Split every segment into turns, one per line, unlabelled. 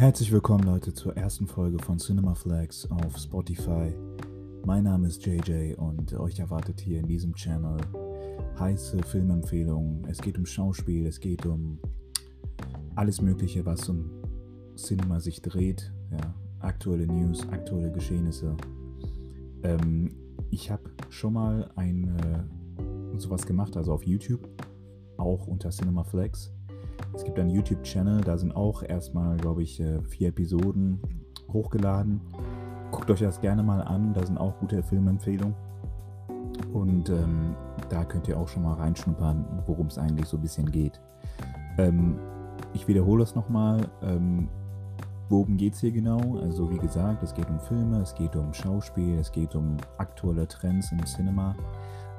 Herzlich willkommen, Leute, zur ersten Folge von Cinema Flags auf Spotify. Mein Name ist JJ und euch erwartet hier in diesem Channel heiße Filmempfehlungen. Es geht um Schauspiel, es geht um alles Mögliche, was um Cinema sich dreht. Ja, aktuelle News, aktuelle Geschehnisse. Ähm, ich habe schon mal ein äh, sowas gemacht, also auf YouTube, auch unter Cinema Flags. Es gibt einen YouTube-Channel, da sind auch erstmal, glaube ich, äh, vier Episoden hochgeladen. Guckt euch das gerne mal an, da sind auch gute Filmempfehlungen. Und ähm, da könnt ihr auch schon mal reinschnuppern, worum es eigentlich so ein bisschen geht. Ähm, ich wiederhole es nochmal. Ähm, worum geht es hier genau? Also wie gesagt, es geht um Filme, es geht um Schauspiel, es geht um aktuelle Trends im Cinema.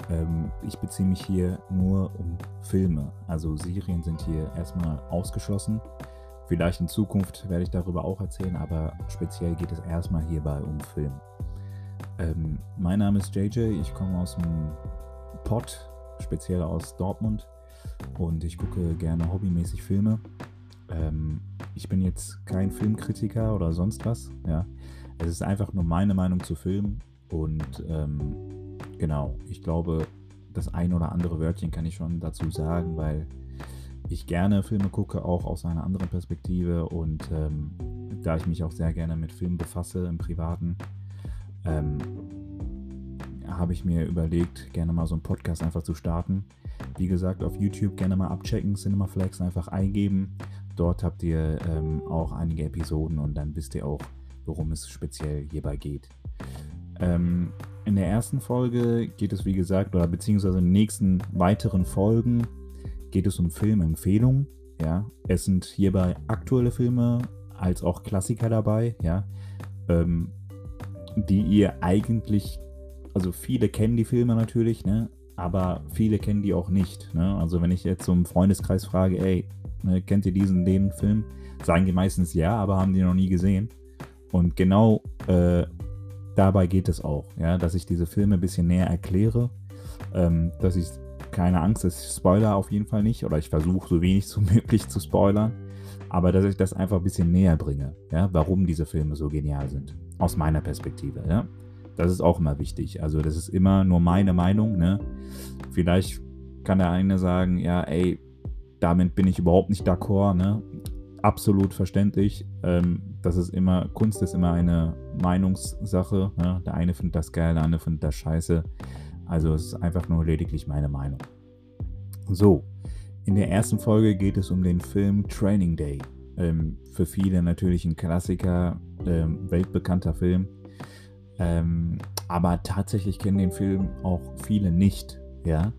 Ähm, ich beziehe mich hier nur um Filme. Also Serien sind hier erstmal ausgeschlossen. Vielleicht in Zukunft werde ich darüber auch erzählen, aber speziell geht es erstmal hierbei um Film. Ähm, mein Name ist JJ, ich komme aus dem Pott, speziell aus Dortmund und ich gucke gerne hobbymäßig Filme. Ähm, ich bin jetzt kein Filmkritiker oder sonst was. Ja. Es ist einfach nur meine Meinung zu Filmen und ähm, Genau, ich glaube, das ein oder andere Wörtchen kann ich schon dazu sagen, weil ich gerne Filme gucke, auch aus einer anderen Perspektive und ähm, da ich mich auch sehr gerne mit Filmen befasse im Privaten, ähm, habe ich mir überlegt, gerne mal so einen Podcast einfach zu starten. Wie gesagt, auf YouTube gerne mal abchecken, Cinema Flags einfach eingeben. Dort habt ihr ähm, auch einige Episoden und dann wisst ihr auch, worum es speziell hierbei geht. Ähm, in der ersten Folge geht es, wie gesagt, oder beziehungsweise in den nächsten weiteren Folgen geht es um Filmempfehlungen. Ja, es sind hierbei aktuelle Filme als auch Klassiker dabei, ja, ähm, die ihr eigentlich, also viele kennen die Filme natürlich, ne, aber viele kennen die auch nicht. Ne? Also wenn ich jetzt im Freundeskreis frage, ey, ne, kennt ihr diesen, den Film? Sagen die meistens ja, aber haben die noch nie gesehen. Und genau äh, dabei geht es auch, ja, dass ich diese Filme ein bisschen näher erkläre, ähm, dass ich keine Angst, ich spoiler auf jeden Fall nicht oder ich versuche so wenig wie möglich zu spoilern, aber dass ich das einfach ein bisschen näher bringe, ja, warum diese Filme so genial sind, aus meiner Perspektive, ja. Das ist auch immer wichtig. Also das ist immer nur meine Meinung, ne? Vielleicht kann der eine sagen, ja, ey, damit bin ich überhaupt nicht d'accord, ne? absolut verständlich. Ähm, das ist immer, Kunst ist immer eine Meinungssache. Ne? Der eine findet das geil, der andere findet das scheiße. Also es ist einfach nur lediglich meine Meinung. So, in der ersten Folge geht es um den Film Training Day. Ähm, für viele natürlich ein Klassiker, ähm, weltbekannter Film. Ähm, aber tatsächlich kennen den Film auch viele nicht. Ja.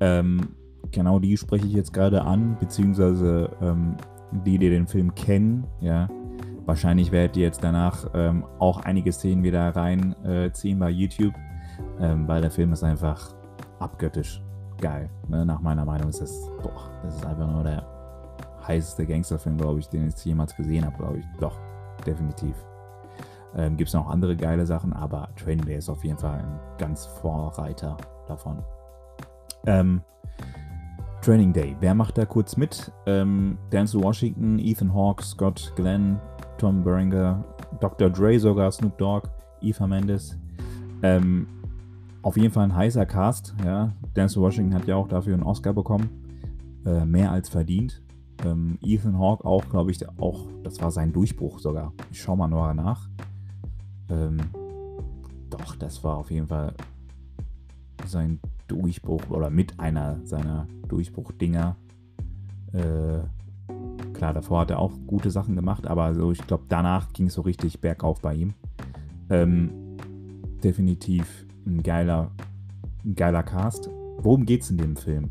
Ähm, genau die spreche ich jetzt gerade an, beziehungsweise ähm, die, die den Film kennen, ja, wahrscheinlich werdet ihr jetzt danach ähm, auch einige Szenen wieder reinziehen äh, bei YouTube, ähm, weil der Film ist einfach abgöttisch geil. Ne? Nach meiner Meinung ist das, boah, das ist einfach nur der heißeste Gangsterfilm, glaube ich, den ich jemals gesehen habe, glaube ich. Doch, definitiv. Ähm, Gibt es noch andere geile Sachen, aber Training Day ist auf jeden Fall ein ganz Vorreiter davon. Ähm, Training Day. Wer macht da kurz mit? Ähm, Denzel Washington, Ethan Hawke, Scott Glenn, Tom Berenger, Dr. Dre sogar, Snoop Dogg, Eva Mendes. Ähm, auf jeden Fall ein heißer Cast. Ja. Denzel Washington hat ja auch dafür einen Oscar bekommen. Äh, mehr als verdient. Ähm, Ethan Hawke auch, glaube ich, auch, das war sein Durchbruch sogar. Ich schau mal noch nach. Ähm, doch, das war auf jeden Fall sein Durchbruch oder mit einer seiner Durchbruchdinger. Äh, klar, davor hat er auch gute Sachen gemacht, aber so, ich glaube, danach ging es so richtig bergauf bei ihm. Ähm, definitiv ein geiler, ein geiler Cast. Worum geht es in dem Film?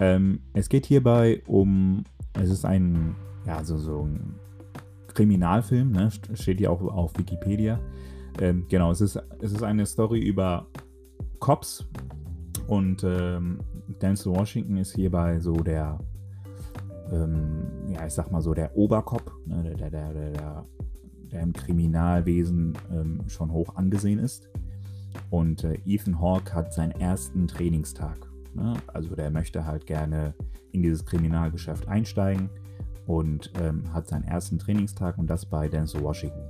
Ähm, es geht hierbei um, es ist ein, ja, so, so ein Kriminalfilm, ne? steht hier auch auf Wikipedia. Ähm, genau, es ist, es ist eine Story über Cops, und ähm, Denzel Washington ist hierbei so der, ähm, ja, ich sag mal so der Oberkopf, ne, der, der, der, der, im Kriminalwesen ähm, schon hoch angesehen ist. Und äh, Ethan Hawke hat seinen ersten Trainingstag. Ne? Also der möchte halt gerne in dieses Kriminalgeschäft einsteigen und ähm, hat seinen ersten Trainingstag und das bei Denzel Washington.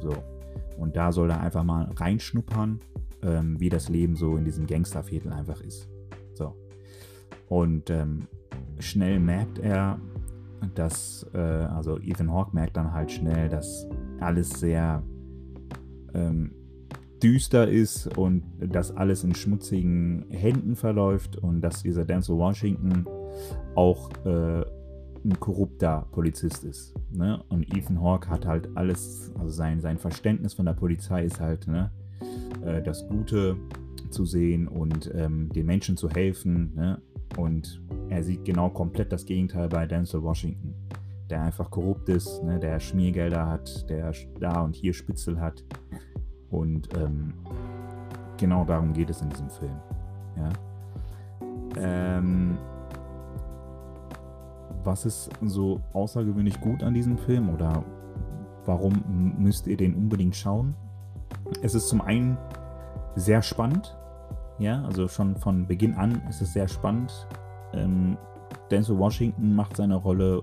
So. Und da soll er einfach mal reinschnuppern, ähm, wie das Leben so in diesem Gangsterviertel einfach ist. So. Und ähm, schnell merkt er, dass, äh, also Ethan Hawke merkt dann halt schnell, dass alles sehr ähm, düster ist und dass alles in schmutzigen Händen verläuft und dass dieser Denzel Washington auch äh, ein korrupter Polizist ist. Ne? Und Ethan Hawke hat halt alles, also sein, sein Verständnis von der Polizei ist halt ne, äh, das Gute zu sehen und ähm, den Menschen zu helfen. Ne? Und er sieht genau komplett das Gegenteil bei Denzel Washington, der einfach korrupt ist, ne? der Schmiergelder hat, der da und hier Spitzel hat. Und ähm, genau darum geht es in diesem Film. Ja. Ähm, was ist so außergewöhnlich gut an diesem Film oder warum müsst ihr den unbedingt schauen? Es ist zum einen sehr spannend, ja, also schon von Beginn an ist es sehr spannend. Ähm, Denzel Washington macht seine Rolle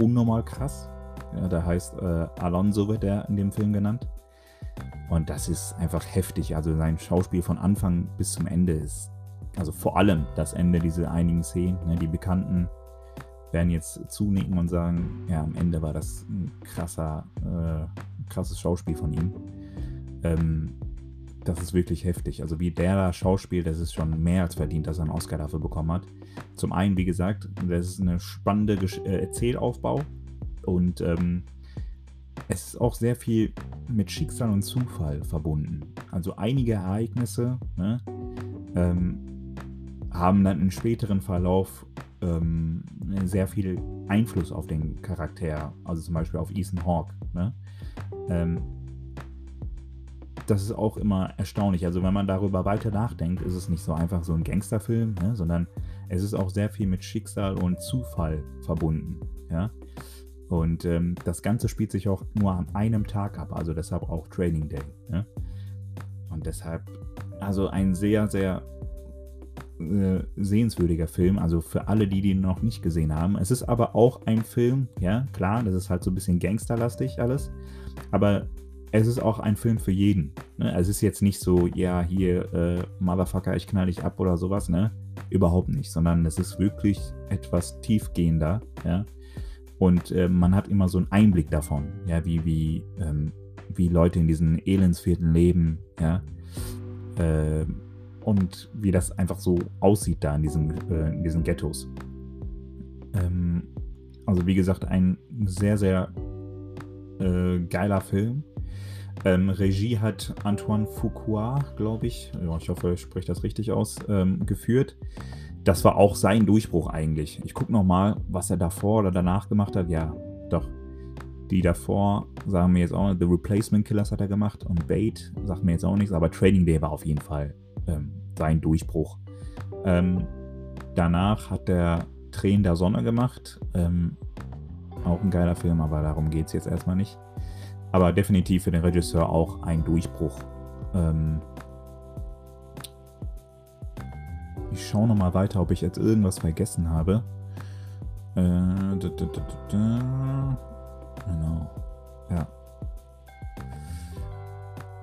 unnormal krass. Ja, der heißt äh, Alonso, wird er in dem Film genannt. Und das ist einfach heftig. Also sein Schauspiel von Anfang bis zum Ende ist, also vor allem das Ende, diese einigen Szenen, ne, die bekannten werden jetzt zunicken und sagen, ja, am Ende war das ein krasser, äh, krasses Schauspiel von ihm. Ähm, das ist wirklich heftig. Also wie der da schauspielt, das ist schon mehr als verdient, dass er einen Oscar dafür bekommen hat. Zum einen, wie gesagt, das ist eine spannende Gesch äh, Erzählaufbau und ähm, es ist auch sehr viel mit Schicksal und Zufall verbunden. Also einige Ereignisse ne, ähm, haben dann im späteren Verlauf ähm, sehr viel Einfluss auf den Charakter, also zum Beispiel auf Ethan Hawke. Ne? Ähm, das ist auch immer erstaunlich. Also wenn man darüber weiter nachdenkt, ist es nicht so einfach so ein Gangsterfilm, ne? sondern es ist auch sehr viel mit Schicksal und Zufall verbunden. Ja? Und ähm, das Ganze spielt sich auch nur an einem Tag ab, also deshalb auch Training Day. Ne? Und deshalb, also ein sehr, sehr äh, sehenswürdiger Film, also für alle, die den noch nicht gesehen haben. Es ist aber auch ein Film, ja, klar, das ist halt so ein bisschen gangsterlastig alles, aber es ist auch ein Film für jeden. Ne? Es ist jetzt nicht so, ja, hier, äh, Motherfucker, ich knall dich ab oder sowas, ne? Überhaupt nicht, sondern es ist wirklich etwas tiefgehender, ja. Und äh, man hat immer so einen Einblick davon, ja, wie, wie, ähm, wie Leute in diesen Elendsvierteln leben, ja. Äh, und wie das einfach so aussieht da in diesen, äh, in diesen Ghettos. Ähm, also wie gesagt, ein sehr, sehr äh, geiler Film. Ähm, Regie hat Antoine Fuqua, glaube ich, ja, ich hoffe, ich spreche das richtig aus, ähm, geführt. Das war auch sein Durchbruch eigentlich. Ich gucke nochmal, was er davor oder danach gemacht hat. Ja, doch. Die davor sagen mir jetzt auch, The Replacement Killers hat er gemacht und Bait sagt mir jetzt auch nichts, aber Training Day war auf jeden Fall ähm, sein Durchbruch. Ähm, danach hat er Tränen der Sonne gemacht. Ähm, auch ein geiler Film, aber darum geht es jetzt erstmal nicht. Aber definitiv für den Regisseur auch ein Durchbruch. Ähm, ich schaue nochmal weiter, ob ich jetzt irgendwas vergessen habe. Äh, da, da, da, genau. Ja.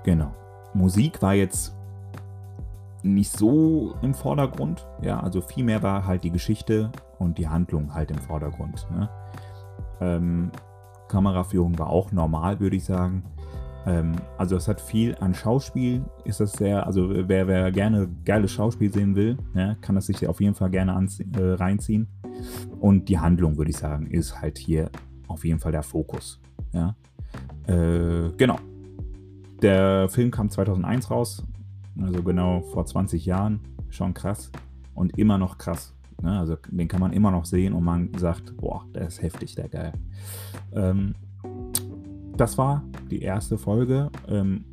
Genau. Musik war jetzt nicht so im Vordergrund. Ja, also vielmehr war halt die Geschichte und die Handlung halt im Vordergrund. Ne? Ähm, Kameraführung war auch normal, würde ich sagen. Ähm, also es hat viel an Schauspiel, ist das sehr, also wer, wer gerne geiles Schauspiel sehen will, ja, kann das sich auf jeden Fall gerne äh, reinziehen. Und die Handlung, würde ich sagen, ist halt hier auf jeden Fall der Fokus. Ja? Äh, genau. Der Film kam 2001 raus, also genau vor 20 Jahren, schon krass und immer noch krass. Ne? Also den kann man immer noch sehen und man sagt, boah, der ist heftig, der geil. Ähm, das war die erste Folge. Ähm,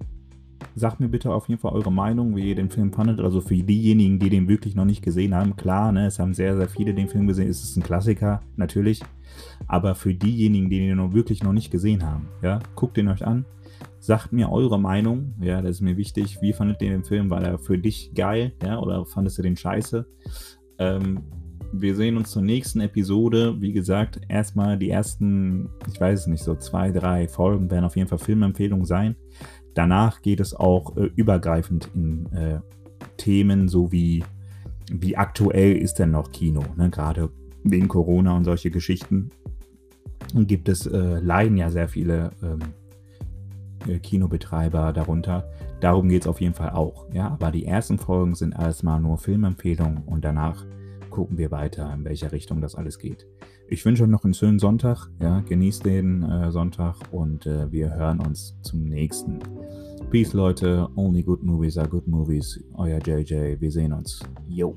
sagt mir bitte auf jeden Fall eure Meinung, wie ihr den Film fandet. Also für diejenigen, die den wirklich noch nicht gesehen haben, klar, ne, es haben sehr, sehr viele den Film gesehen, es ist ein Klassiker, natürlich. Aber für diejenigen, die den wirklich noch nicht gesehen haben, ja, guckt ihn euch an. Sagt mir eure Meinung, ja, das ist mir wichtig. Wie fandet ihr den Film? War er für dich geil, ja, oder fandest du den scheiße? Ähm, wir sehen uns zur nächsten Episode. Wie gesagt, erstmal die ersten, ich weiß es nicht, so zwei, drei Folgen werden auf jeden Fall Filmempfehlungen sein. Danach geht es auch äh, übergreifend in äh, Themen, so wie, wie aktuell ist denn noch Kino, ne? gerade wegen Corona und solche Geschichten. Gibt es, äh, leiden ja sehr viele ähm, äh, Kinobetreiber darunter. Darum geht es auf jeden Fall auch. Ja, aber die ersten Folgen sind erstmal nur Filmempfehlungen und danach gucken wir weiter, in welcher Richtung das alles geht. Ich wünsche euch noch einen schönen Sonntag. Ja, genießt den äh, Sonntag und äh, wir hören uns zum nächsten. Peace, Leute. Only good movies are good movies. Euer JJ. Wir sehen uns. Yo.